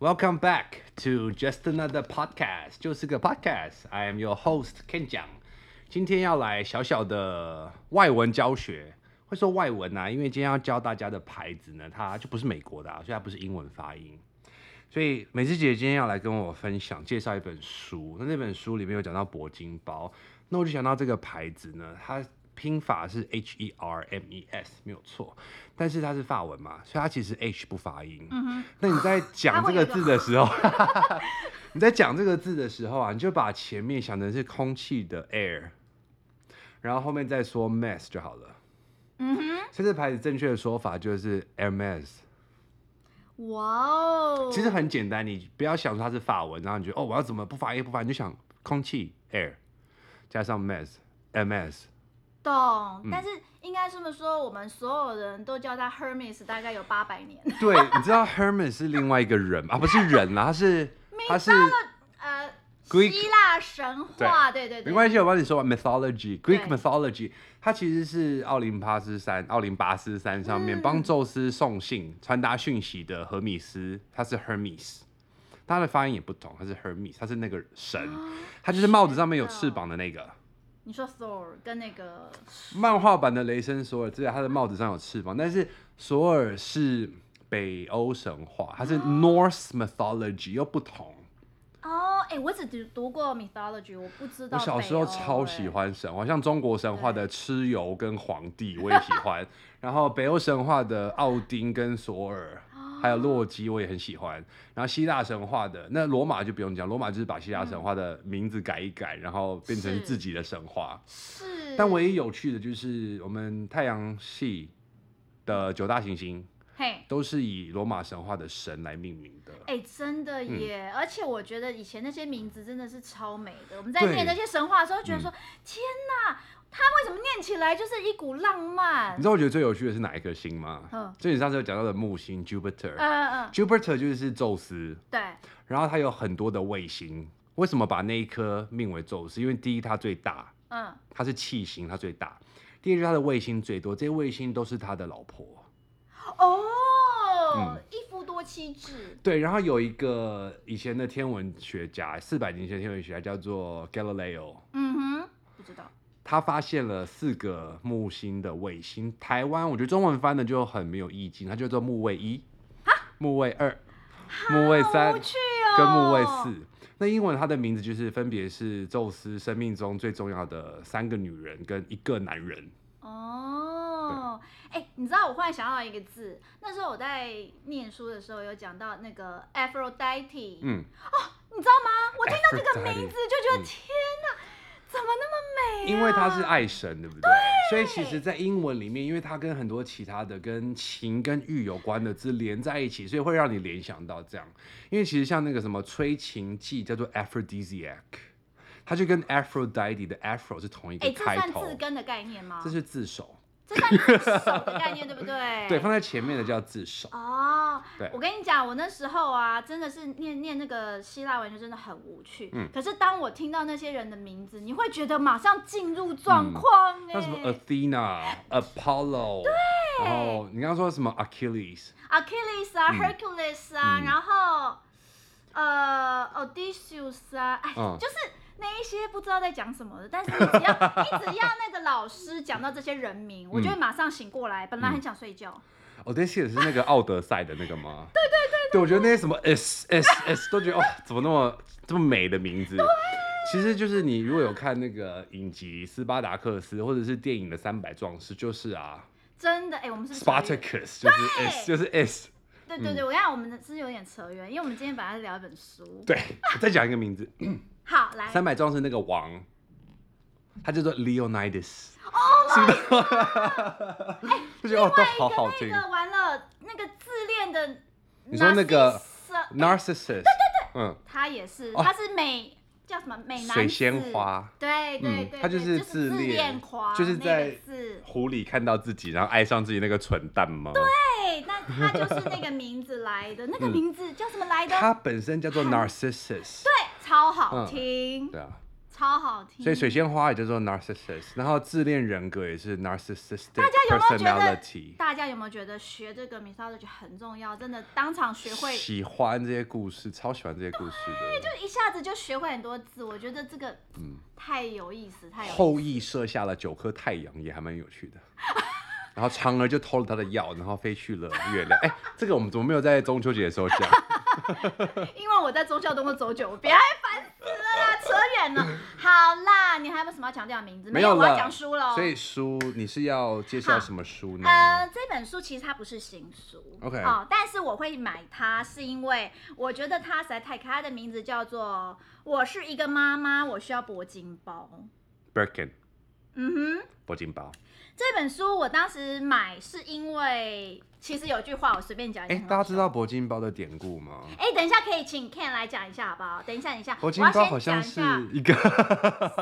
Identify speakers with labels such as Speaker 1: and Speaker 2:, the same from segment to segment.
Speaker 1: Welcome back to just another podcast，就是个 podcast。I am your host Ken 讲，今天要来小小的外文教学。会说外文啊，因为今天要教大家的牌子呢，它就不是美国的，啊，所以它不是英文发音。所以美智姐今天要来跟我分享介绍一本书，那那本书里面有讲到铂金包，那我就想到这个牌子呢，它。拼法是 H E R M E S 没有错，但是它是法文嘛，所以它其实 H 不发音。嗯。那你在讲这个字的时候，你在讲这个字的时候啊，你就把前面想成是空气的 air，然后后面再说 mess 就好了。嗯哼。所以这牌子正确的说法就是 Hermes。哇哦。其实很简单，你不要想说它是法文，然后你觉得哦，我要怎么不发音不发音，你就想空气 air 加上 mess MS。
Speaker 2: 懂，但是应该这么说，我们所有人都叫他 Hermes，大概有八百年。
Speaker 1: 对，你知道 Hermes 是另外一个人吗？啊，不是人啊，他是 他是
Speaker 2: 呃希腊神话，对对对。
Speaker 1: 没关系，我帮你说 mythology，Greek mythology，它其实是奥林帕斯山，奥林巴斯山上面帮宙斯送信、传达讯息的赫米斯，他是 Hermes，他的发音也不同，他是 Hermes，他是那个神，他就是帽子上面有翅膀的那个。
Speaker 2: 你说 Thor 跟那个
Speaker 1: 漫画版的雷神索尔，知道他的帽子上有翅膀，但是索尔是北欧神话，它是 Norse mythology 又不同。
Speaker 2: 哦，哎，我只读读过 mythology，我不知道。
Speaker 1: 我小时候超喜欢神话，像中国神话的蚩尤跟黄帝我也喜欢，然后北欧神话的奥丁跟索尔。还有洛基，我也很喜欢。然后希腊神话的那罗马就不用讲，罗马就是把希腊神话的名字改一改，嗯、然后变成自己的神话。是。但唯一有趣的就是我们太阳系的九大行星，嘿，都是以罗马神话的神来命名的。
Speaker 2: 哎、欸，真的耶！嗯、而且我觉得以前那些名字真的是超美的。我们在念那些神话的时候，觉得说：嗯、天哪！它为什么念起来就是一股浪漫？
Speaker 1: 你知道我觉得最有趣的是哪一颗星吗？嗯，就你上次有讲到的木星 Jupiter，嗯嗯，Jupiter 就是宙斯，对。然后它有很多的卫星，为什么把那一颗命为宙斯？因为第一它最大，嗯，它是气星，它最大。第二就是它的卫星最多，这些卫星都是他的老婆。
Speaker 2: 哦，嗯，一夫多妻制。
Speaker 1: 对，然后有一个以前的天文学家，四百年前的天文学家叫做 Galileo。嗯哼，不知道。他发现了四个木星的卫星，台湾我觉得中文翻的就很没有意境，它叫做木卫一、哈木卫二、木卫三跟木卫四。那英文它的名字就是分别是宙斯生命中最重要的三个女人跟一个男人。
Speaker 2: 哦，哎、欸，你知道我忽然想到一个字，那时候我在念书的时候有讲到那个 Aphrodite。嗯。哦，你知道吗？我听到这个名字就觉得天哪！嗯怎么那么美啊？
Speaker 1: 因为他是爱神，对不对？对。所以其实，在英文里面，因为它跟很多其他的跟情跟欲有关的字连在一起，所以会让你联想到这样。因为其实像那个什么催情剂叫做 Aphrodisiac，它就跟 Aphrodite 的 Aphro 是同一个开头。哎，这
Speaker 2: 算字根的概念吗？
Speaker 1: 这是字首。
Speaker 2: 这算字首的概念，对不对？
Speaker 1: 对，放在前面的叫自首。
Speaker 2: 哦，对，我跟你讲，我那时候啊，真的是念念那个希腊文就真的很无趣。嗯。可是当我听到那些人的名字，你会觉得马上进入状况哎。
Speaker 1: 像什么 Athena、Apollo，对。然后你刚刚说什么 Achilles、
Speaker 2: Achilles 啊，Hercules 啊，然后呃，Odysseus 啊，哎，就是。那一些不知道在讲什么的，但是你只要 你只要那个老师讲到这些人名，嗯、我就会马上醒过来。本来很想睡觉。
Speaker 1: 哦，这些是那个奥德赛的那个吗？
Speaker 2: 对对对对，
Speaker 1: 对。我觉得那些什么 S S S 都觉得哦，怎么那么这么美的名字？其实就是你如果有看那个影集《斯巴达克斯》或者是电影的《三百壮士》，就是啊，
Speaker 2: 真的哎，我们是
Speaker 1: Spartacus，就是 S，就是 S。
Speaker 2: 对对对，嗯、我看我们是有点扯远，因为我们今天本来是聊一本书。
Speaker 1: 对，我再讲一个名字。
Speaker 2: 好，来。
Speaker 1: 三百壮士那个王，他叫做 Leonidas。哦，是不是？
Speaker 2: 哎，另外一个那个完了，那个自恋的，
Speaker 1: 你说那个 Narcissus？对对
Speaker 2: 对，嗯，他也是，他是美叫什么美男
Speaker 1: 水仙花？
Speaker 2: 对对对，
Speaker 1: 他就是自恋，就是在湖里看到自己，然后爱上自己那个蠢蛋吗？
Speaker 2: 对，那他就是那个名字来的，那个名字叫什么来的？
Speaker 1: 他本身叫做 Narcissus。
Speaker 2: 对。超好听，
Speaker 1: 对啊，
Speaker 2: 超好听。
Speaker 1: 所以水仙花也叫做 narcissist，然后自恋人格也是 narcissistic personality。大
Speaker 2: 家有没有觉得？大家有没有觉得学这个 mythology 很重要？真的当场学会。
Speaker 1: 喜欢这些故事，超喜欢这些故事的。
Speaker 2: 就一下子就学会很多字，我觉得这个嗯太有意思，太有意思。
Speaker 1: 后羿射下了九颗太阳，也还蛮有趣的。然后嫦娥就偷了他的药，然后飞去了月亮。哎，这个我们怎么没有在中秋节的时候讲？
Speaker 2: 因为我在中秋都会走久，别烦死了啦，扯远了。好啦，你还有没有什么要强调的名字？没有，我要讲书了。
Speaker 1: 所以书你是要介绍什么书呢？
Speaker 2: 呃，这本书其实它不是新书
Speaker 1: ，OK，
Speaker 2: 哦，但是我会买它，是因为我觉得它实在太可爱。它的名字叫做《我是一个妈妈，我需要铂金包》。
Speaker 1: Birkin。
Speaker 2: 嗯哼。
Speaker 1: 铂金包。
Speaker 2: 这本书我当时买是因为，其实有句话我随便讲一下。哎，
Speaker 1: 大家知道铂金包的典故吗？
Speaker 2: 哎，等一下可以请 Ken 来讲一下好不好？等一下，等一下。
Speaker 1: 铂金包好像是一个，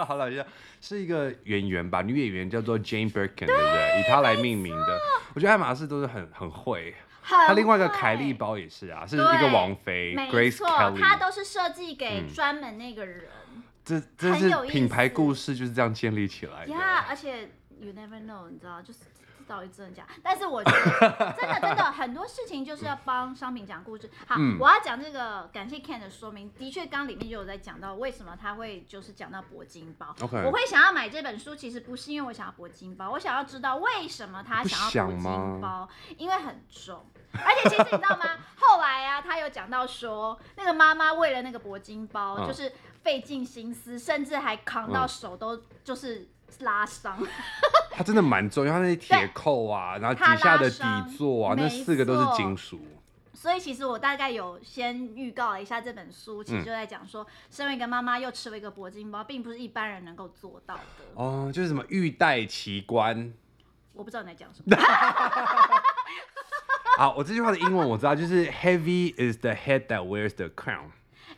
Speaker 1: 好了一下，是一个演员吧，女演员叫做 Jane Birkin，对，不对？以她来命名的。我觉得爱马仕都是很很会。她另外一个凯利包也是啊，是一个王妃，Grace Kelly，
Speaker 2: 她都是设计给专门那个人。
Speaker 1: 嗯、这这是品牌故事就是这样建立起来的。
Speaker 2: 呀，而且。You never know，你知道，就是到底真的假？但是我觉得 真的真的很多事情就是要帮商品讲故事。好，嗯、我要讲这个，感谢 Ken 的说明。的确，刚里面就有在讲到为什么他会就是讲到铂金包。
Speaker 1: Okay.
Speaker 2: 我会想要买这本书，其实不是因为我想要铂金包，我想要知道为什么他想要铂金包，因为很重。而且其实你知道吗？后来啊，他有讲到说，那个妈妈为了那个铂金包，就是费尽心思，甚至还扛到手都就是。拉伤，
Speaker 1: 它真的蛮重要，它那些铁扣啊，然后底下的底座啊，那四个都是金属。
Speaker 2: 所以其实我大概有先预告了一下这本书，其实就在讲说，身为一个妈妈又吃了一个铂金包，并不是一般人能够做到的。
Speaker 1: 哦，就是什么玉戴奇观。
Speaker 2: 我不知道你在讲什么。
Speaker 1: 好，我这句话的英文我知道，就是 Heavy is the head that wears the crown。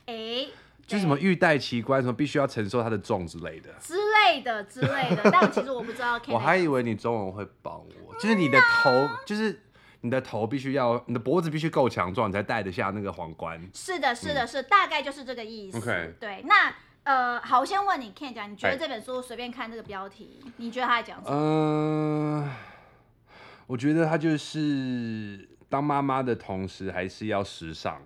Speaker 2: 哎。
Speaker 1: 就是什么玉戴奇冠，什么必须要承受它的重之类的，
Speaker 2: 之类的之类的。但其实我不知道。
Speaker 1: 我还以为你中文会帮我，就是你的头，就是你的头必须要，你的脖子必须够强壮，你才戴得下那个皇冠。
Speaker 2: 是的，是的，是，大概就是这个意思。
Speaker 1: OK，
Speaker 2: 对。那呃，好，我先问你，Ken 讲，你觉得这本书随便看这个标题，你觉得他在讲什么？
Speaker 1: 嗯，我觉得他就是当妈妈的同时，还是要时尚。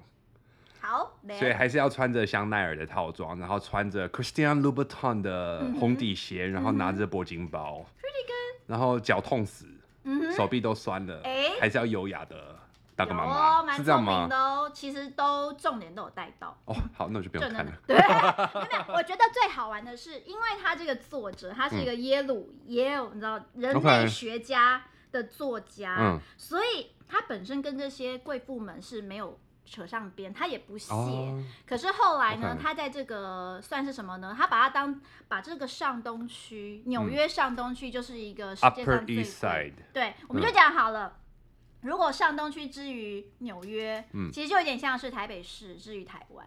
Speaker 2: 好，
Speaker 1: 所以还是要穿着香奈儿的套装，然后穿着 Christian Louboutin 的红底鞋，嗯、然后拿着铂金包
Speaker 2: ，Pretty good，
Speaker 1: 然后脚痛死，嗯、手臂都酸了，
Speaker 2: 欸、
Speaker 1: 还是要优雅的当个妈妈，哦、是这样吗？
Speaker 2: 都其实都重点都有带到。
Speaker 1: 哦，好，那我就不用看了。
Speaker 2: 对，没有，我觉得最好玩的是，因为他这个作者他是一个耶鲁耶鲁，你知道人类学家的作家，嗯、所以他本身跟这些贵妇们是没有。扯上边，他也不屑。Oh, 可是后来呢他在这个算是什么呢？他把它当把这个上东区，纽约上东区就是一个世界上最。对，我们就讲好了。嗯、如果上东区之于纽约，嗯、其实就有点像是台北市之于台湾。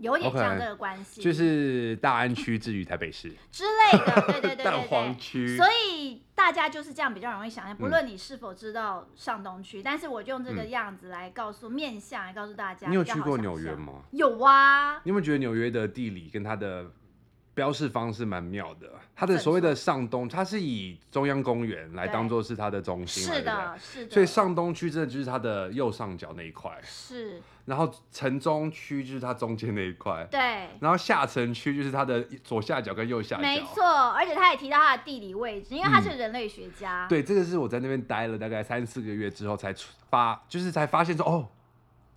Speaker 2: 有点像这个关系
Speaker 1: 就是大安区至于台北市
Speaker 2: 之类的，对对对对，对
Speaker 1: 蛋黄区，
Speaker 2: 所以大家就是这样比较容易想象，不论你是否知道上东区，嗯、但是我就用这个样子来告诉、嗯、面相来告诉大家。
Speaker 1: 你有去过纽约吗？
Speaker 2: 有啊。
Speaker 1: 你有没有觉得纽约的地理跟它的标示方式蛮妙的？它的所谓的上东，它是以中央公园来当做是它的中心，
Speaker 2: 是的，是的。
Speaker 1: 所以上东区真的就是它的右上角那一块，
Speaker 2: 是。
Speaker 1: 然后城中区就是它中间那一块，
Speaker 2: 对。
Speaker 1: 然后下城区就是它的左下角跟右下角，
Speaker 2: 没错。而且他也提到它的地理位置，因为他是人类学家。
Speaker 1: 嗯、对，这个是我在那边待了大概三四个月之后才发，就是才发现说，哦，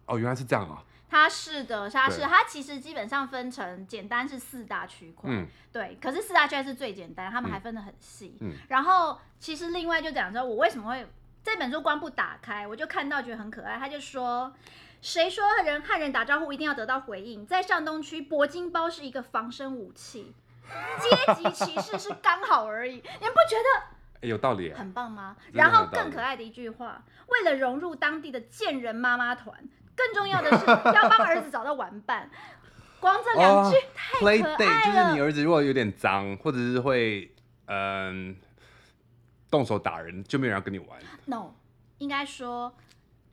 Speaker 1: 哦，原来是这样啊。
Speaker 2: 它是的，它是它其实基本上分成简单是四大区块，嗯、对。可是四大区块是最简单，他们还分得很细。嗯、然后其实另外就讲说，我为什么会这本书光不打开，我就看到觉得很可爱，他就说。谁说人和人打招呼一定要得到回应？在上东区，铂金包是一个防身武器，阶级歧视是刚好而已。你们不觉得？
Speaker 1: 欸、有道理，
Speaker 2: 很棒吗？然后更可爱的一句话：为了融入当地的贱人妈妈团，更重要的是要帮儿子找到玩伴。光这两句太可爱了。Oh, play
Speaker 1: 就是你儿子如果有点脏，或者是会嗯动手打人，就没有人要跟你玩。
Speaker 2: No，应该说。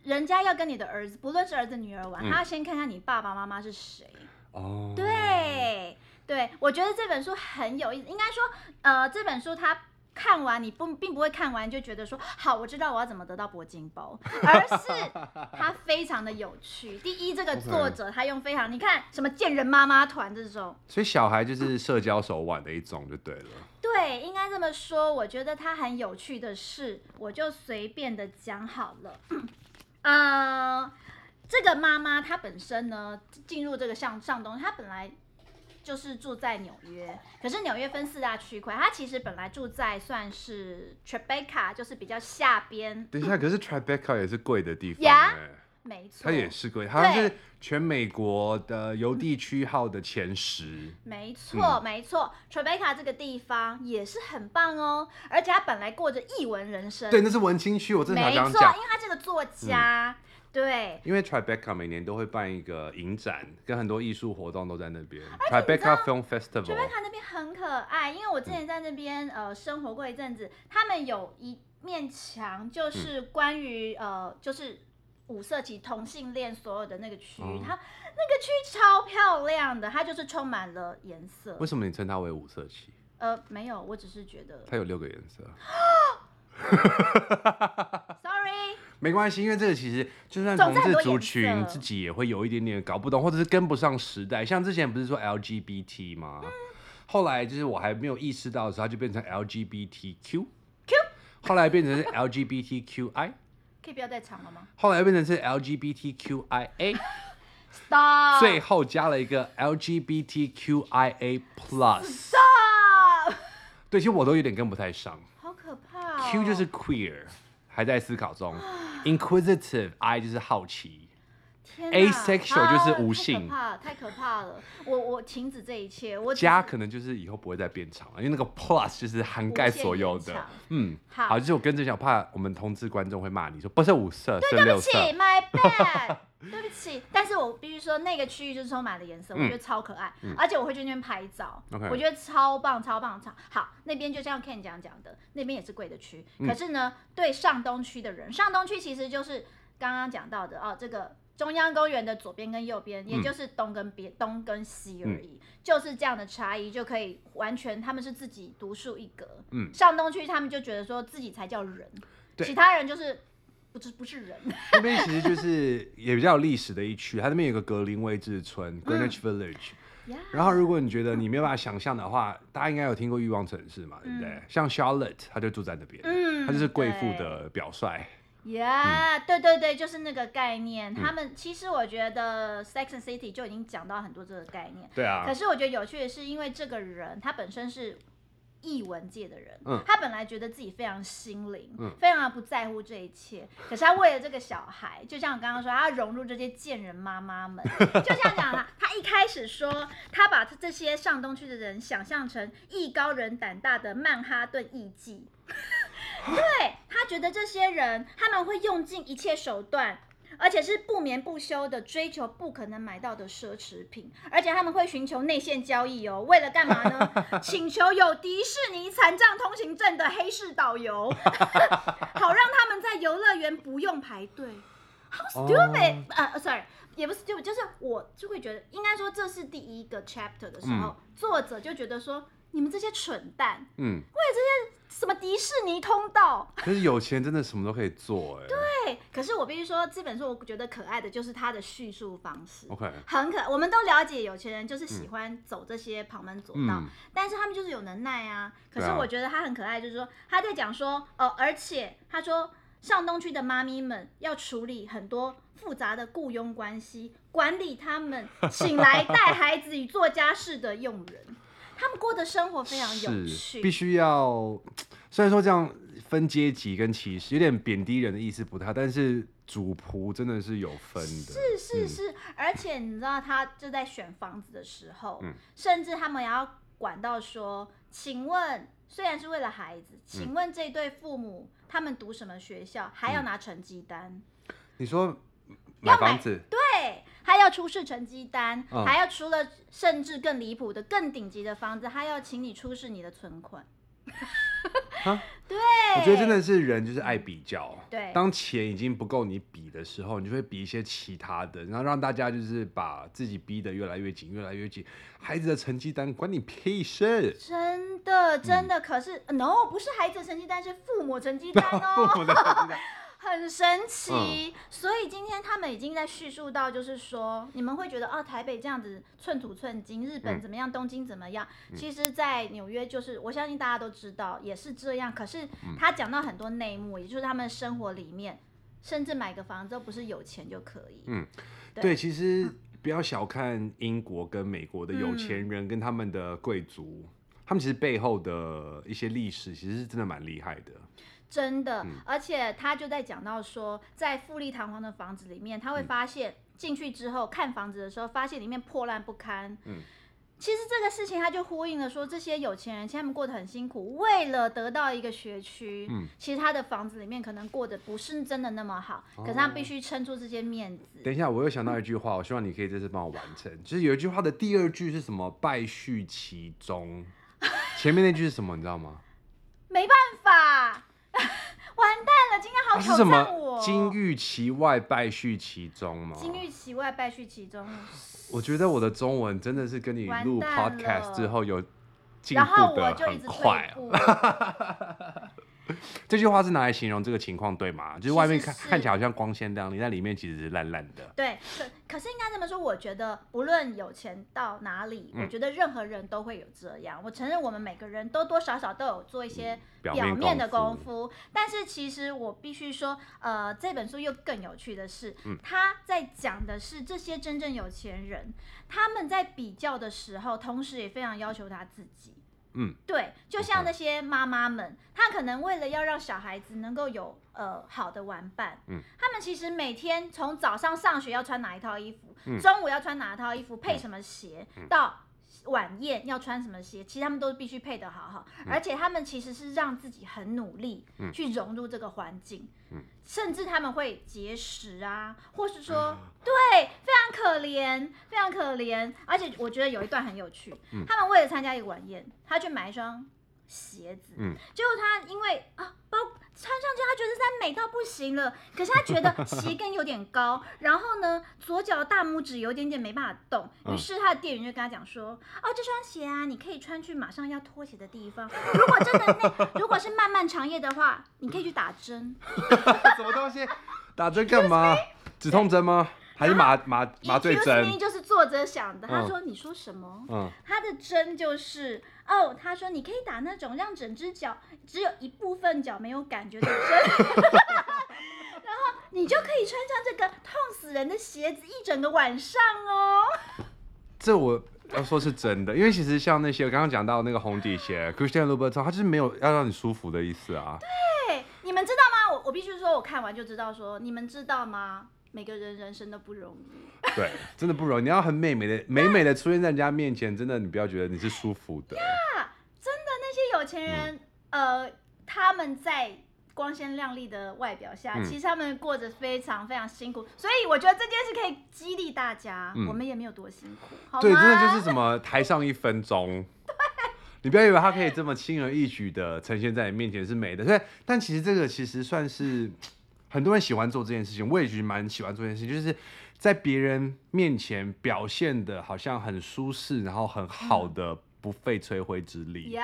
Speaker 2: 人家要跟你的儿子，不论是儿子女儿玩，嗯、他要先看看你爸爸妈妈是谁。哦，对对，我觉得这本书很有意思。应该说，呃，这本书它。看完你不并不会看完就觉得说好，我知道我要怎么得到铂金包，而是它非常的有趣。第一，这个作者他用非常，你看什么贱人妈妈团这种，
Speaker 1: 所以小孩就是社交手腕的一种就对了。
Speaker 2: 对，应该这么说。我觉得它很有趣的是，我就随便的讲好了。呃，这个妈妈她本身呢，进入这个上上东，她本来。就是住在纽约，可是纽约分四大区块，他其实本来住在算是 Tribeca，就是比较下边。
Speaker 1: 等一下，可是 Tribeca 也是贵的地方
Speaker 2: 呀，没错，
Speaker 1: 它也是贵，它是全美国的邮地区号的前十。
Speaker 2: 没错，没错，Tribeca 这个地方也是很棒哦，而且他本来过着艺文人生。
Speaker 1: 对，那是文青区，我正常讲。没
Speaker 2: 错，因为他这个作家。嗯对，
Speaker 1: 因为 Tribeca 每年都会办一个影展，跟很多艺术活动都在那边。Tribeca Film Festival。
Speaker 2: Tribeca 那边很可爱，因为我之前在那边、嗯、呃生活过一阵子，他们有一面墙就是关于、嗯、呃就是五色旗同性恋所有的那个区域，它、嗯、那个区超漂亮的，它就是充满了颜色。
Speaker 1: 为什么你称它为五色旗？
Speaker 2: 呃，没有，我只是觉得
Speaker 1: 它有六个颜色。
Speaker 2: Sorry。
Speaker 1: 没关系，因为这个其实就算同志族群自己也会有一点点搞不懂，或者是跟不上时代。像之前不是说 LGBT 吗？嗯、后来就是我还没有意识到的时候，它就变成 LGBTQ，Q，后来变成是 LGBTQI，
Speaker 2: 可以不要再长了吗？
Speaker 1: 后来变成是 LGBTQIA，Stop，最后加了一个 LGBTQIA Plus，Stop，对，其实我都有点跟不太上，
Speaker 2: 好可怕、哦。
Speaker 1: Q 就是 queer，还在思考中。Inquisitive，I 就是好奇，Asexual 就是无性，
Speaker 2: 太可怕，太可怕了！我我停止这一切，我
Speaker 1: 加可能就是以后不会再变长了，因为那个 Plus 就是涵盖所有的。嗯，好，好，就是我跟着讲，怕我们同志观众会骂你说不是五色，是六色。
Speaker 2: 对不起，My bad，对不起。但是我必须说，那个区域就是充满了颜色，我觉得超可爱，而且我会去那边拍照，我觉得超棒，超棒，超好。那边就像 Ken 讲讲的，那边也是贵的区，可是呢，对上东区的人，上东区其实就是刚刚讲到的哦，这个。中央公园的左边跟右边，也就是东跟边、嗯、东跟西而已，嗯、就是这样的差异就可以完全，他们是自己独树一格。嗯，上东区他们就觉得说自己才叫人，其他人就是不是不是人。
Speaker 1: 那边其实就是也比较有历史的一区，它那边有个格林威治村 （Greenwich Village）。嗯、然后如果你觉得你没有办法想象的话，大家应该有听过欲望城市嘛，对不对？嗯、像 Charlotte，他就住在那边，嗯，他就是贵妇的表率。
Speaker 2: 呀，yeah, 嗯、对对对，就是那个概念。嗯、他们其实我觉得《Sex and City》就已经讲到很多这个概念。
Speaker 1: 对啊。
Speaker 2: 可是我觉得有趣的是，因为这个人他本身是译文界的人，嗯、他本来觉得自己非常心灵，嗯、非常的不在乎这一切。可是他为了这个小孩，就像我刚刚说，他要融入这些贱人妈妈们。就像讲了，他一开始说，他把这些上东区的人想象成艺高人胆大的曼哈顿艺妓。对，他觉得这些人他们会用尽一切手段，而且是不眠不休的追求不可能买到的奢侈品，而且他们会寻求内线交易哦，为了干嘛呢？请求有迪士尼残障通行证的黑市导游，好让他们在游乐园不用排队。How stupid！啊、uh,，sorry，也不是 stupid，就是我就会觉得，应该说这是第一个 chapter 的时候，嗯、作者就觉得说。你们这些蠢蛋，嗯，为了这些什么迪士尼通道，
Speaker 1: 可是有钱真的什么都可以做哎。
Speaker 2: 对，可是我必须说，这本书我觉得可爱的就是它的叙述方式
Speaker 1: ，OK，
Speaker 2: 很可爱。我们都了解有钱人就是喜欢走这些旁门左道，嗯、但是他们就是有能耐啊。可是我觉得他很可爱，就是说他在讲说，哦，而且他说上东区的妈咪们要处理很多复杂的雇佣关系，管理他们请来带孩子与做家事的佣人。他们过的生活非常有趣，
Speaker 1: 必须要。虽然说这样分阶级跟歧视，有点贬低人的意思不太，但是主仆真的是有分的。
Speaker 2: 是是是，嗯、而且你知道，他就在选房子的时候，嗯、甚至他们也要管到说，请问，虽然是为了孩子，请问这对父母、嗯、他们读什么学校，还要拿成绩单？
Speaker 1: 你说买房子？
Speaker 2: 对。他要出示成绩单，嗯、还要除了甚至更离谱的、更顶级的房子，他要请你出示你的存款。对，
Speaker 1: 我觉得真的是人就是爱比较。
Speaker 2: 对，
Speaker 1: 当钱已经不够你比的时候，你就会比一些其他的，然后让大家就是把自己逼得越来越紧，越来越紧。孩子的成绩单关你屁事！
Speaker 2: 真的，真的，嗯、可是 no，不是孩子的成绩单，是父母成绩单哦。父母的成绩单。很神奇，嗯、所以今天他们已经在叙述到，就是说，你们会觉得啊，台北这样子寸土寸金，日本怎么样，嗯、东京怎么样？嗯、其实，在纽约就是，我相信大家都知道，也是这样。可是他讲到很多内幕，也就是他们生活里面，甚至买个房子都不是有钱就可以。
Speaker 1: 嗯，对，对，其实不要小看英国跟美国的有钱人跟他们的贵族，嗯、他们其实背后的一些历史，其实是真的蛮厉害的。
Speaker 2: 真的，而且他就在讲到说，在富丽堂皇的房子里面，他会发现进去之后看房子的时候，发现里面破烂不堪。嗯，其实这个事情他就呼应了说，这些有钱人其实他们过得很辛苦，为了得到一个学区，嗯，其实他的房子里面可能过得不是真的那么好，可是他必须撑住这些面子。
Speaker 1: 等一下，我又想到一句话，我希望你可以这次帮我完成。就是有一句话的第二句是什么？败絮其中。前面那句是什么？你知道吗？
Speaker 2: 没办法。完蛋了，今天好挑战我。
Speaker 1: 啊、金玉其外，败絮其中吗？
Speaker 2: 金玉其外，败絮其中。
Speaker 1: 我觉得我的中文真的是跟你录 podcast 之后有进步的很快啊。这句话是拿来形容这个情况，对吗？就是外面看看起来好像光鲜亮丽，但里面其实是烂烂的。
Speaker 2: 对，可可是应该这么说，我觉得不论有钱到哪里，嗯、我觉得任何人都会有这样。我承认我们每个人都多少少都有做一些表面的功夫，嗯、功夫，但是其实我必须说，呃，这本书又更有趣的是，嗯、他在讲的是这些真正有钱人，他们在比较的时候，同时也非常要求他自己。
Speaker 1: 嗯，
Speaker 2: 对，就像那些妈妈们，她可能为了要让小孩子能够有呃好的玩伴，嗯，他们其实每天从早上上学要穿哪一套衣服，嗯，中午要穿哪一套衣服，配什么鞋，嗯，到。晚宴要穿什么鞋？其实他们都必须配得好好，嗯、而且他们其实是让自己很努力去融入这个环境，嗯、甚至他们会节食啊，或是说，嗯、对，非常可怜，非常可怜。而且我觉得有一段很有趣，嗯、他们为了参加一个晚宴，他去买一双鞋子，嗯，结果他因为啊包。穿上去，他觉得它美到不行了。可是他觉得 鞋跟有点高，然后呢，左脚大拇指有点点没办法动。于是他的店员就跟他讲说：“哦，这双鞋啊，你可以穿去马上要脱鞋的地方。如果真的那 如果是漫漫长夜的话，你可以去打针。”
Speaker 1: 什么东西？打针干嘛？止痛针吗？还是麻麻麻醉针？
Speaker 2: 就是作者想的。他说：“你说什么？”嗯，他的针就是。哦，他说你可以打那种让整只脚只有一部分脚没有感觉的针，然后你就可以穿上这个痛死人的鞋子一整个晚上哦。
Speaker 1: 这我要说是真的，因为其实像那些我刚刚讲到那个红底鞋，Christian Louboutin，他就是没有要让你舒服的意思啊。
Speaker 2: 对，你们知道吗？我我必须说，我看完就知道说，你们知道吗？每个人人生都不容易，
Speaker 1: 对，真的不容易。你要很美美的、美美的出现在人家面前，真的，你不要觉得你是舒服的。
Speaker 2: 呀，yeah, 真的，那些有钱人，嗯、呃，他们在光鲜亮丽的外表下，嗯、其实他们过着非常非常辛苦。所以我觉得这件事可以激励大家，嗯、我们也没有多辛苦，好吗？
Speaker 1: 对，真的就是什么台上一分钟，对，你不要以为他可以这么轻而易举的呈现在你面前是美的，对。但其实这个其实算是。很多人喜欢做这件事情，我也觉得蛮喜欢做这件事情，就是在别人面前表现的好像很舒适，然后很好的，不费吹灰之力。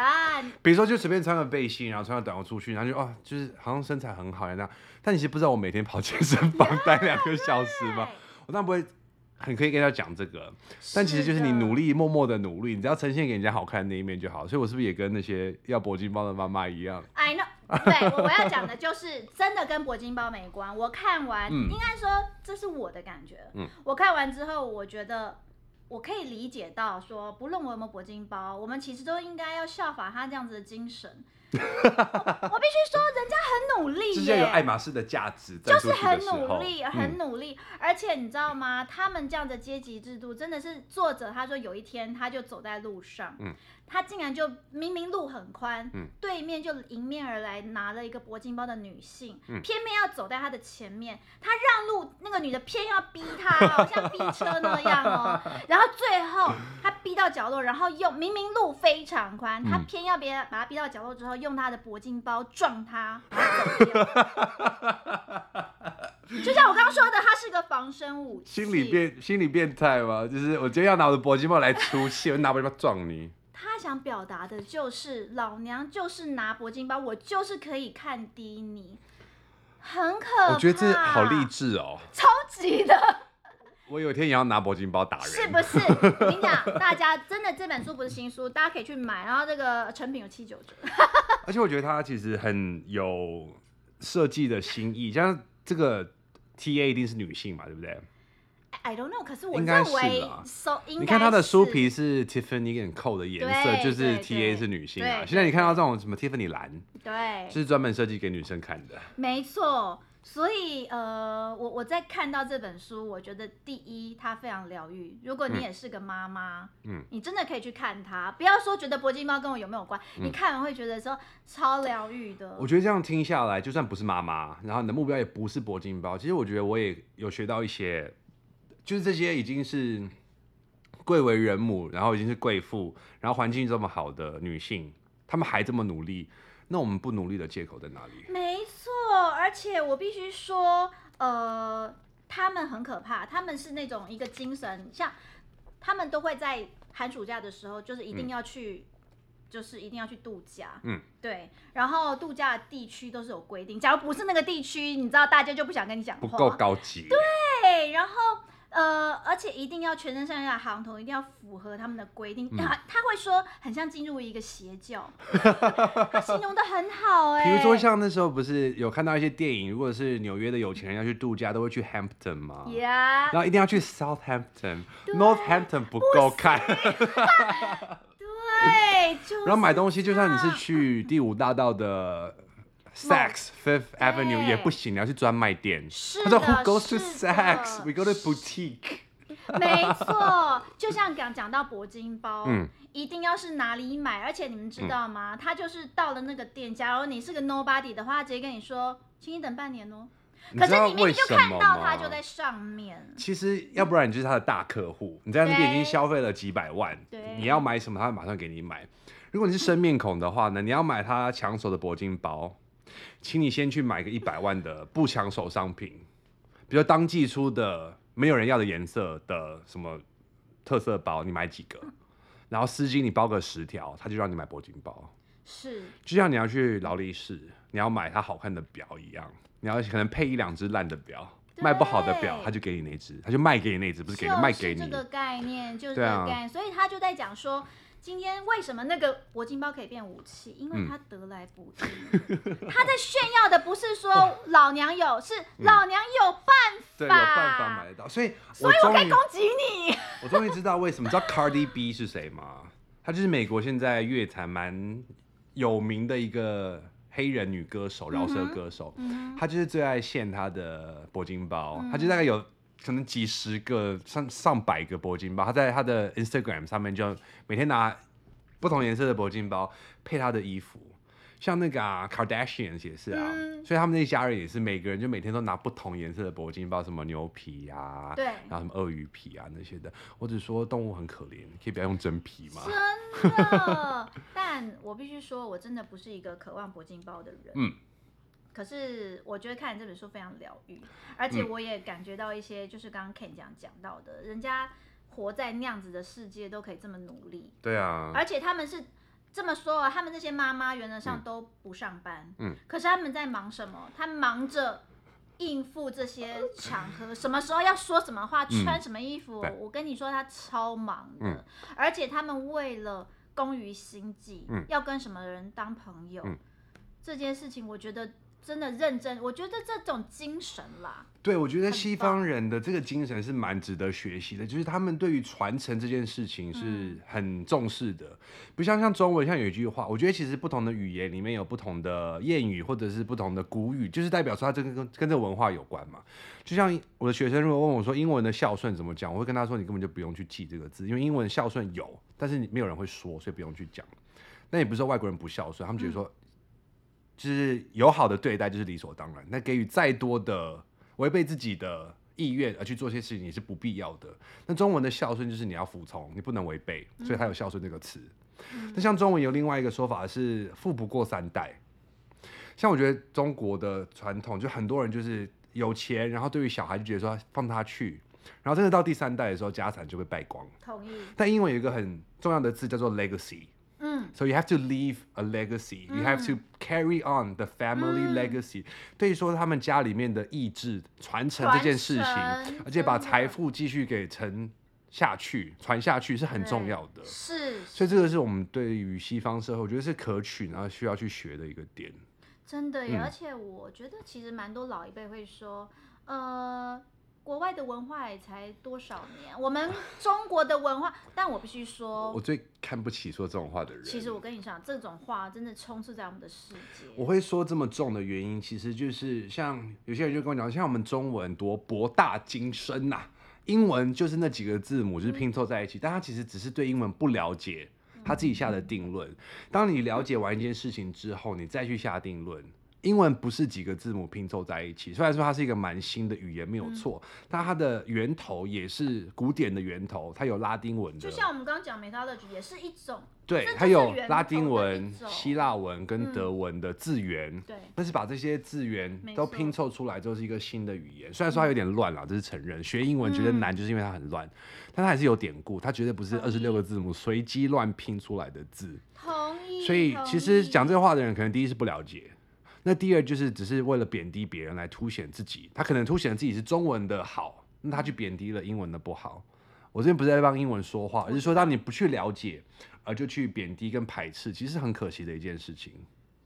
Speaker 1: 比如说就随便穿个背心，然后穿个短裤出去，然后就哦，就是好像身材很好一样。但你其实不知道我每天跑健身房待两个小时吗？我当然不会。很可以跟他讲这个，但其实就是你努力，默默的努力，你只要呈现给人家好看的那一面就好。所以，我是不是也跟那些要铂金包的妈妈一
Speaker 2: 样 对，我我要讲的就是真的跟铂金包没关。我看完，嗯、应该说这是我的感觉。嗯，我看完之后，我觉得我可以理解到说，不论我有没有铂金包，我们其实都应该要效法他这样子的精神。我，我必须说，人家很努力耶，
Speaker 1: 有爱马仕的价值，
Speaker 2: 就是很努力，很努力。嗯、而且你知道吗？他们这样的阶级制度，真的是作者他说有一天他就走在路上，嗯、他竟然就明明路很宽，嗯、对面就迎面而来拿了一个铂金包的女性，嗯、偏偏要走在他的前面，他让路，那个女的偏要逼他，好像逼车那样哦。然后最后他。逼到角落，然后用明明路非常宽，他、
Speaker 1: 嗯、
Speaker 2: 偏要别把他逼到角落之后，用他的铂金包撞他，走掉。就像我刚刚说的，他是个防身武器。
Speaker 1: 心理变心理变态吗？就是我今天要拿我的铂金包来出气，我拿铂金包撞你。
Speaker 2: 他想表达的就是，老娘就是拿铂金包，我就是可以看低你，很可怕。
Speaker 1: 我觉得这好励志哦，
Speaker 2: 超级的。
Speaker 1: 我有一天也要拿铂金包打人，
Speaker 2: 是不是？我跟你讲，大家真的这本书不是新书，大家可以去买，然后这个成品有七九折。
Speaker 1: 而且我觉得它其实很有设计的新意，像这个 T A 一定是女性嘛，对不对
Speaker 2: ？I don't know，可是我认为 so 应该是。
Speaker 1: 你看它的书皮是 Tiffany and Co 的颜色，就是 T A 是女性啊。现在你看到这种什么 Tiffany 蓝，
Speaker 2: 对，
Speaker 1: 是专门设计给女生看的。
Speaker 2: 没错。所以，呃，我我在看到这本书，我觉得第一，它非常疗愈。如果你也是个妈妈，嗯，你真的可以去看它，不要说觉得铂金包跟我有没有关，嗯、你看完会觉得说超疗愈的。
Speaker 1: 我觉得这样听下来，就算不是妈妈，然后你的目标也不是铂金包，其实我觉得我也有学到一些，就是这些已经是贵为人母，然后已经是贵妇，然后环境这么好的女性，她们还这么努力。那我们不努力的借口在哪里？
Speaker 2: 没错，而且我必须说，呃，他们很可怕，他们是那种一个精神，像他们都会在寒暑假的时候，就是一定要去，嗯、就是一定要去度假。嗯，对。然后度假的地区都是有规定，假如不是那个地区，你知道大家就不想跟你讲话，
Speaker 1: 不够高级。
Speaker 2: 对，然后。呃，而且一定要全身上下的行头一定要符合他们的规定。他、嗯、他会说很像进入一个邪教，他形容的很好 哎、欸。
Speaker 1: 比如说像那时候不是有看到一些电影，如果是纽约的有钱人要去度假，都会去 Hampton 嘛，Yeah. 然后一定要去 Southampton，Northampton 不够看。
Speaker 2: 对，就是、
Speaker 1: 然后买东西，就算你是去第五大道的。Saks Fifth Avenue 也不行，你要去专卖店。
Speaker 2: 是
Speaker 1: 他说 Who goes to Saks? We go to boutique。
Speaker 2: 没错，就像讲讲到铂金包，嗯，一定要是哪里买，而且你们知道吗？嗯、他就是到了那个店，假如你是个 nobody 的话，他直接跟你说，请你等半年哦。可是你明明就看到他就在上面。
Speaker 1: 其实要不然你就是他的大客户，你在那边已经消费了几百万，对，你要买什么，他会马上给你买。如果你是生面孔的话呢，你要买他抢手的铂金包。请你先去买个一百万的不抢手商品，比如当季出的没有人要的颜色的什么特色包，你买几个，然后丝巾你包个十条，他就让你买铂金包。
Speaker 2: 是，
Speaker 1: 就像你要去劳力士，你要买它好看的表一样，你要可能配一两只烂的表，卖不好的表，他就给你那只，他就卖给你那只，不是给你卖给你。
Speaker 2: 这个概念就是这个概念，啊、所以他就在讲说。今天为什么那个铂金包可以变武器？因为他得来不易。嗯、他在炫耀的不是说老娘有，是老娘有办法，
Speaker 1: 对，有办法买得到。所以，
Speaker 2: 所以我可以攻击你。
Speaker 1: 我终于知道为什么，知道 Cardi B 是谁吗？他就是美国现在乐坛蛮有名的一个黑人女歌手，饶舌歌手。她、嗯、就是最爱献她的铂金包，她、嗯、就大概有。可能几十个、上上百个铂金包，他在他的 Instagram 上面就每天拿不同颜色的铂金包配他的衣服，像那个啊 Kardashians 也是啊，嗯、所以他们那一家人也是每个人就每天都拿不同颜色的铂金包，什么牛皮啊，
Speaker 2: 对，
Speaker 1: 然后什么鳄鱼皮啊那些的。我只说动物很可怜，可以不要用真皮吗？
Speaker 2: 真的，但我必须说，我真的不是一个渴望铂金包的人。嗯。可是我觉得看这本书非常疗愈，而且我也感觉到一些，就是刚刚 Ken 讲讲到的，人家活在那样子的世界都可以这么努力。
Speaker 1: 对啊。
Speaker 2: 而且他们是这么说啊，他们这些妈妈原则上都不上班。嗯。可是他们在忙什么？他忙着应付这些场合，什么时候要说什么话，穿什么衣服。嗯。我跟你说，他超忙的。嗯。而且他们为了工于心计，嗯，要跟什么人当朋友，嗯，这件事情，我觉得。真的认真，我觉得这种精神啦，
Speaker 1: 对，我觉得西方人的这个精神是蛮值得学习的，就是他们对于传承这件事情是很重视的，嗯、不像像中文，像有一句话，我觉得其实不同的语言里面有不同的谚语或者是不同的古语，就是代表说它这个跟跟这个文化有关嘛。就像我的学生如果问我说英文的孝顺怎么讲，我会跟他说你根本就不用去记这个字，因为英文孝顺有，但是你没有人会说，所以不用去讲。那也不是说外国人不孝顺，他们觉得说。嗯就是友好的对待就是理所当然，那给予再多的违背自己的意愿而去做些事情，也是不必要的。那中文的孝顺就是你要服从，你不能违背，所以它有孝顺这个词。那、嗯、像中文有另外一个说法是富不过三代。像我觉得中国的传统，就很多人就是有钱，然后对于小孩就觉得说放他去，然后真的到第三代的时候，家产就会败光。
Speaker 2: 同意。
Speaker 1: 但英文有一个很重要的字叫做 legacy。嗯。So you have to leave a legacy. You have to carry on the family legacy。对于说他们家里面的意志传承这件事情，而且把财富继续给承下去、传下去是很重要的。
Speaker 2: 是。
Speaker 1: 所以这个是我们对于西方社会，我觉得是可取，然后需要去学的一个点。
Speaker 2: 真的而且我觉得其实蛮多老一辈会说，呃，国外的文化也才多少年，我们中国的文化，但我必须说，
Speaker 1: 我最看不起说这种话的人。
Speaker 2: 其实我跟你讲，这种话真的充斥在我们的世界。
Speaker 1: 我会说这么重的原因，其实就是像有些人就跟我讲，像我们中文多博大精深呐、啊，英文就是那几个字母就是拼凑在一起，嗯、但他其实只是对英文不了解。他自己下的定论。当你了解完一件事情之后，你再去下定论。英文不是几个字母拼凑在一起，虽然说它是一个蛮新的语言，没有错，但它的源头也是古典的源头，它有拉丁文的。
Speaker 2: 就像我们刚刚讲 metallurgy 也是一种。
Speaker 1: 对，它有拉丁文、希腊文跟德文的字源，对，但是把这些字源都拼凑出来，就是一个新的语言。虽然说它有点乱啦，这是承认。学英文觉得难，就是因为它很乱，但它还是有典故，它绝对不是二十六个字母随机乱拼出来的字。
Speaker 2: 同意。
Speaker 1: 所以其实讲这个话的人，可能第一是不了解，那第二就是只是为了贬低别人来凸显自己。他可能凸显了自己是中文的好，那他去贬低了英文的不好。我这边不是在帮英文说话，而是说当你不去了解。而就去贬低跟排斥，其实是很可惜的一件事情。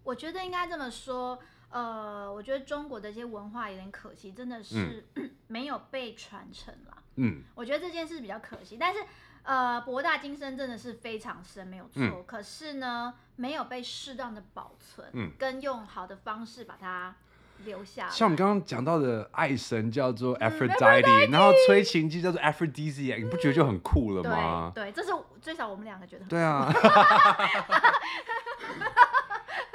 Speaker 2: 我觉得应该这么说，呃，我觉得中国的一些文化有点可惜，真的是、嗯、没有被传承了。嗯，我觉得这件事比较可惜，但是呃，博大精深真的是非常深，没有错。嗯、可是呢，没有被适当的保存，嗯，跟用好的方式把它。留下。
Speaker 1: 像我们刚刚讲到的爱神叫做 Aphrodite，、嗯、然后催情剂叫做 Aphrodisiac，、嗯、你不觉得就很酷了吗？
Speaker 2: 对，对，这是最少我们两个觉得。
Speaker 1: 对啊。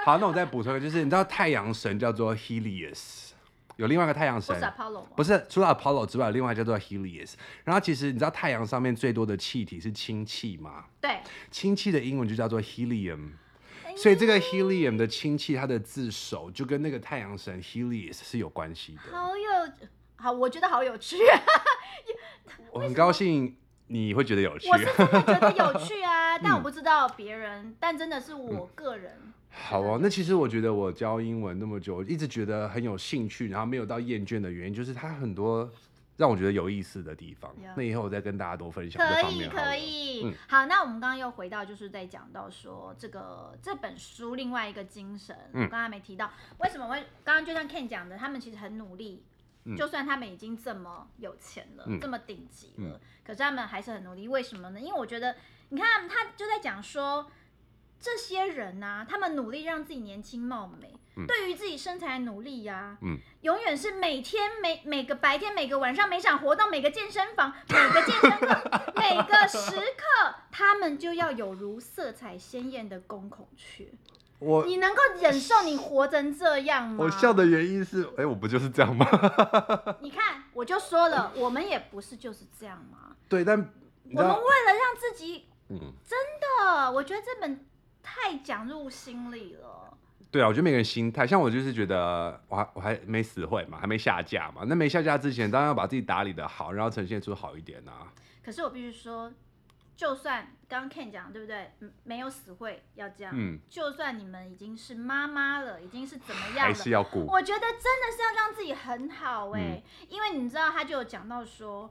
Speaker 1: 好，那我再补充一个，就是你知道太阳神叫做 Helios，有另外一个太阳神，不是除了 Apollo 之外，另外叫做 Helios。然后其实你知道太阳上面最多的气体是氢气吗？
Speaker 2: 对，
Speaker 1: 氢气的英文就叫做 Helium。所以这个 helium 的氢气，它的字首就跟那个太阳神 Helios 是有关系的。
Speaker 2: 好有，好，我觉得好有趣。
Speaker 1: 我很高兴你会觉得有趣。
Speaker 2: 我是真的觉得有趣啊，但我不知道别人，嗯、但真的是我个人。
Speaker 1: 好哦，那其实我觉得我教英文那么久，一直觉得很有兴趣，然后没有到厌倦的原因，就是它很多。让我觉得有意思的地方.那以后我再跟大家多分享。
Speaker 2: 可以，可以。嗯、好，那我们刚刚又回到，就是在讲到说这个这本书另外一个精神，嗯、我刚才没提到，为什么会？刚刚就像 Ken 讲的，他们其实很努力，嗯、就算他们已经这么有钱了，嗯、这么顶级了，嗯、可是他们还是很努力。为什么呢？因为我觉得，你看他就在讲说，这些人呐、啊，他们努力让自己年轻貌美。对于自己身材努力呀、啊，嗯，永远是每天每每个白天每个晚上每场活动每个健身房每个健身课 每个时刻，他们就要有如色彩鲜艳的公孔雀。我你能够忍受你活成这样吗？
Speaker 1: 我笑的原因是，哎，我不就是这样吗？
Speaker 2: 你看，我就说了，我们也不是就是这样吗？
Speaker 1: 对，但
Speaker 2: 我们为了让自己，嗯，真的，我觉得这本太讲入心里了。
Speaker 1: 对啊，我觉得每个人心态，像我就是觉得我还我还没死会嘛，还没下架嘛。那没下架之前，当然要把自己打理的好，然后呈现出好一点啊。
Speaker 2: 可是我必须说，就算刚刚 Ken 讲对不对？没有死会要这样。嗯。就算你们已经是妈妈了，已经是怎么样了，
Speaker 1: 还是要顾。
Speaker 2: 我觉得真的是要让自己很好哎、欸，嗯、因为你知道，他就有讲到说，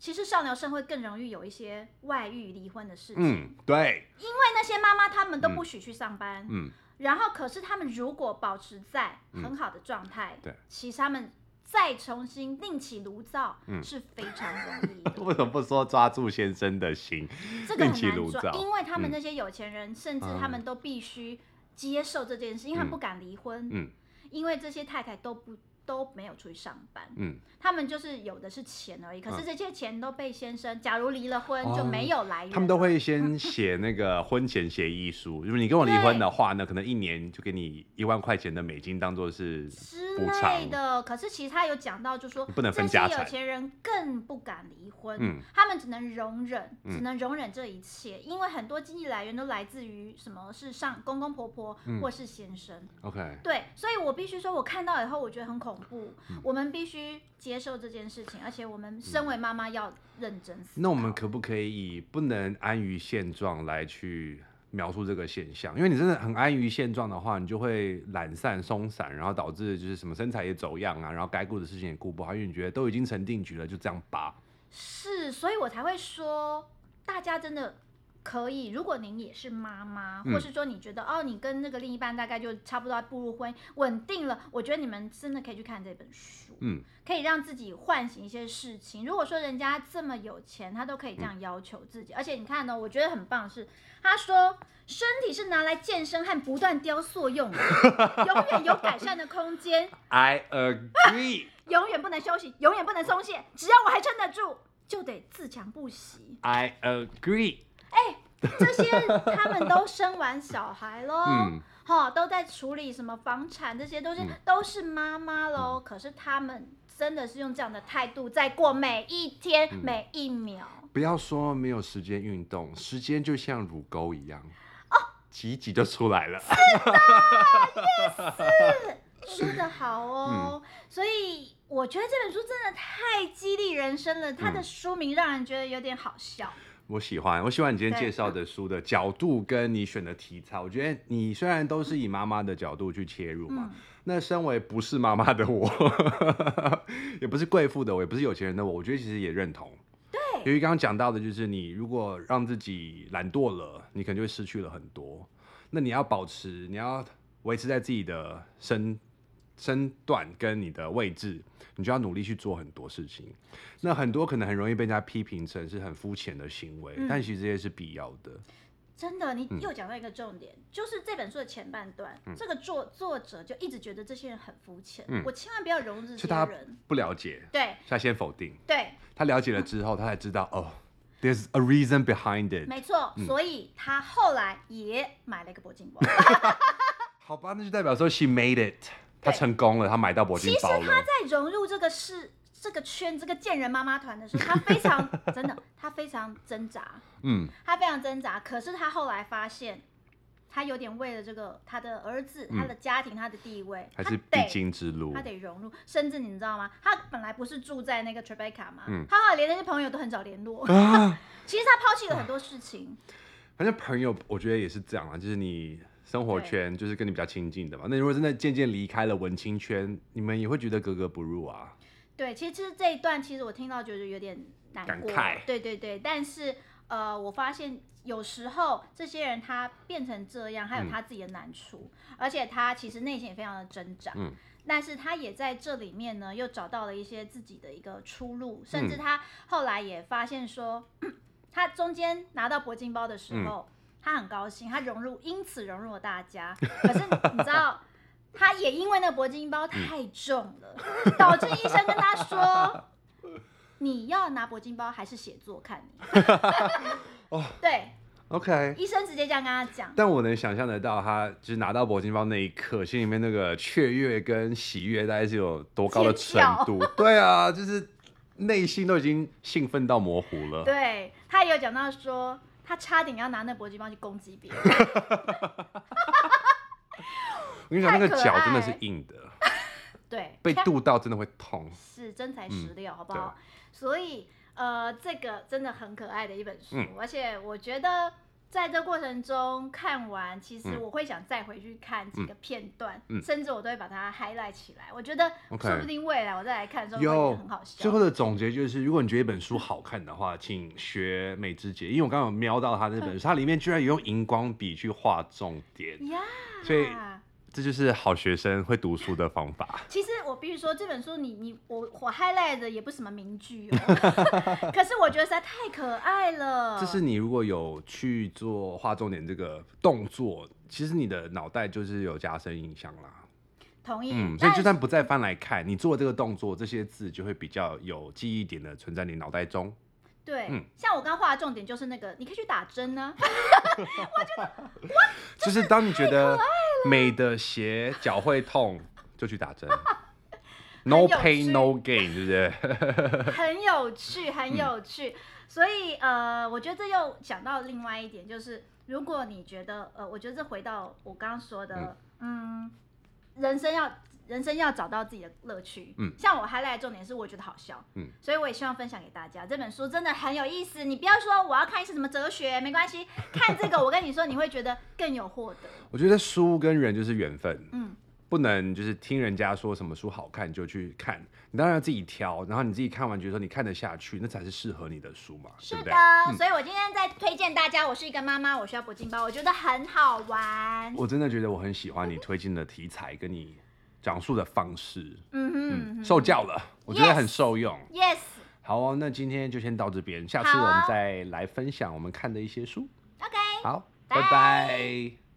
Speaker 2: 其实上流社会更容易有一些外遇、离婚的事情。
Speaker 1: 嗯，对。
Speaker 2: 因为那些妈妈她们都不许去上班。嗯。嗯然后，可是他们如果保持在很好的状态，嗯、对，其实他们再重新另起炉灶是非常容易的。
Speaker 1: 为什么不说抓住先生的心？
Speaker 2: 这个很难抓，因为他们那些有钱人，嗯、甚至他们都必须接受这件事，因为他们不敢离婚，嗯，因为这些太太都不。都没有出去上班，
Speaker 1: 嗯，
Speaker 2: 他们就是有的是钱而已，可是这些钱都被先生，假如离了婚就没有来源，
Speaker 1: 他们都会先写那个婚前协议书，如果你跟我离婚的话呢，可能一年就给你一万块钱的美金当做是补偿。
Speaker 2: 的。可是其实他有讲到，就是说
Speaker 1: 不能分家
Speaker 2: 产，有钱人更不敢离婚，
Speaker 1: 嗯，
Speaker 2: 他们只能容忍，只能容忍这一切，嗯、因为很多经济来源都来自于什么是上公公婆婆或是先生。嗯、
Speaker 1: OK，
Speaker 2: 对，所以我必须说，我看到以后我觉得很恐怖，嗯、我们必须接受这件事情，而且我们身为妈妈要认真思考。
Speaker 1: 那我们可不可以以不能安于现状来去描述这个现象？因为你真的很安于现状的话，你就会懒散松散，然后导致就是什么身材也走样啊，然后该顾的事情也顾不好，因为你觉得都已经成定局了，就这样吧。
Speaker 2: 是，所以我才会说，大家真的。可以，如果您也是妈妈，或是说你觉得、嗯、哦，你跟那个另一半大概就差不多要步入婚姻稳定了，我觉得你们真的可以去看这本书，嗯，可以让自己唤醒一些事情。如果说人家这么有钱，他都可以这样要求自己，嗯、而且你看呢、哦，我觉得很棒是，他说身体是拿来健身和不断雕塑用的，永远有改善的空间。
Speaker 1: I agree，
Speaker 2: 永远不能休息，永远不能松懈，只要我还撑得住，就得自强不息。
Speaker 1: I agree。
Speaker 2: 哎，这些他们都生完小孩喽，嗯，哈，都在处理什么房产，这些都是、嗯、都是妈妈喽。嗯、可是他们真的是用这样的态度在过每一天、嗯、每一秒。
Speaker 1: 不要说没有时间运动，时间就像乳沟一样，哦，挤挤就出来了。是
Speaker 2: 的，也是说的好哦。嗯、所以我觉得这本书真的太激励人生了，它的书名让人觉得有点好笑。
Speaker 1: 我喜欢，我喜欢你今天介绍的书的角度跟你选的题材。我觉得你虽然都是以妈妈的角度去切入嘛，嗯、那身为不是妈妈的我，也不是贵妇的我，也不是有钱人的我，我觉得其实也认同。
Speaker 2: 对，
Speaker 1: 由于刚刚讲到的就是你如果让自己懒惰了，你可能就会失去了很多。那你要保持，你要维持在自己的身身段跟你的位置，你就要努力去做很多事情。那很多可能很容易被人家批评成是很肤浅的行为，嗯、但其实这些是必要的。
Speaker 2: 真的，你又讲到一个重点，嗯、就是这本书的前半段，嗯、这个作作者就一直觉得这些人很肤浅，嗯、我千万不要融入这些人。
Speaker 1: 不了解，
Speaker 2: 对，
Speaker 1: 他先否定。
Speaker 2: 对，
Speaker 1: 他了解了之后，他才知道、嗯、哦，there's a reason behind it。
Speaker 2: 没错，嗯、所以他后来也买了一个铂金包。
Speaker 1: 好吧，那就代表说 she made it。他成功了，他买到铂金包了。
Speaker 2: 其实他在融入这个市这个圈，这个贱人妈妈团的时候，他非常真的，他非常挣扎。嗯，他非常挣扎。可是他后来发现，他有点为了这个他的儿子、他的家庭、他的地位，
Speaker 1: 还是必经之路。
Speaker 2: 他得融入，甚至你知道吗？他本来不是住在那个 Tribeca 吗？嗯，他后来连那些朋友都很少联络。其实他抛弃了很多事情。
Speaker 1: 反正朋友，我觉得也是这样啊，就是你。生活圈就是跟你比较亲近的嘛，那如果真的渐渐离开了文青圈，你们也会觉得格格不入啊。
Speaker 2: 对，其实其实这一段其实我听到觉得有点难过。感慨。对对对，但是呃，我发现有时候这些人他变成这样，还有他自己的难处，嗯、而且他其实内心也非常的挣扎。嗯。但是他也在这里面呢，又找到了一些自己的一个出路，甚至他后来也发现说，嗯、他中间拿到铂金包的时候。嗯他很高兴，他融入，因此融入了大家。可是你知道，他也因为那个铂金包太重了，嗯、导致医生跟他说：“ 你要拿铂金包还是写作？看你。”哦，对
Speaker 1: ，OK。
Speaker 2: 医生直接这样跟他讲。
Speaker 1: 但我能想象得到，他就是拿到铂金包那一刻，心里面那个雀跃跟喜悦，大概是有多高的程度？跳对啊，就是内心都已经兴奋到模糊了。
Speaker 2: 对，他也有讲到说。他差点要拿那搏击棒去攻击别人。
Speaker 1: 我跟你讲，那个脚真的是硬的。
Speaker 2: 对，
Speaker 1: 被剁到真的会痛。
Speaker 2: 是真材实料，嗯、好不好？对所以，呃，这个真的很可爱的一本书，嗯、而且我觉得。在这过程中看完，其实我会想再回去看几个片段，嗯嗯、甚至我都会把它 highlight 起来。我觉得说不定未来我再来看的时候会很好笑。
Speaker 1: 最后的总结就是，如果你觉得一本书好看的话，请学美智姐，因为我刚刚有瞄到她那本书，它里面居然有用荧光笔去画重点，
Speaker 2: 呀
Speaker 1: 所以。这就是好学生会读书的方法。
Speaker 2: 其实我必须说，这本书你你我我 highlight 的也不是什么名句哦，可是我觉得实在太可爱了。
Speaker 1: 这是你如果有去做画重点这个动作，其实你的脑袋就是有加深印象啦。
Speaker 2: 同意。
Speaker 1: 嗯，所以就算不再翻来看，你做这个动作，这些字就会比较有记忆点的存在你脑袋中。
Speaker 2: 对，嗯、像我刚画的重点就是那个，你可以去打针呢、啊。我觉得，
Speaker 1: 就是当你觉得美的鞋脚会痛，就去打针。No pain, no gain，对不对？
Speaker 2: 很有趣，很有趣。嗯、所以呃，我觉得这又讲到另外一点，就是如果你觉得呃，我觉得这回到我刚刚说的，嗯，嗯，人生要。人生要找到自己的乐趣，嗯，像我 highlight 的重点是我觉得好笑，嗯，所以我也希望分享给大家。这本书真的很有意思，你不要说我要看一些什么哲学，没关系，看这个我跟你说，你会觉得更有获得。
Speaker 1: 我觉得书跟人就是缘分，嗯，不能就是听人家说什么书好看就去看，你当然要自己挑，然后你自己看完觉得说你看得下去，那才是适合你的书嘛，
Speaker 2: 是的？所以我今天在推荐大家，我是一个妈妈，我需要铂金包，我觉得很好玩。
Speaker 1: 我真的觉得我很喜欢你推荐的题材跟你。讲述的方式，
Speaker 2: 嗯哼，嗯，
Speaker 1: 受教了，我觉得很受用。
Speaker 2: Yes，
Speaker 1: 好哦，那今天就先到这边，下次我们再来分享我们看的一些书。
Speaker 2: OK，
Speaker 1: 好，拜拜。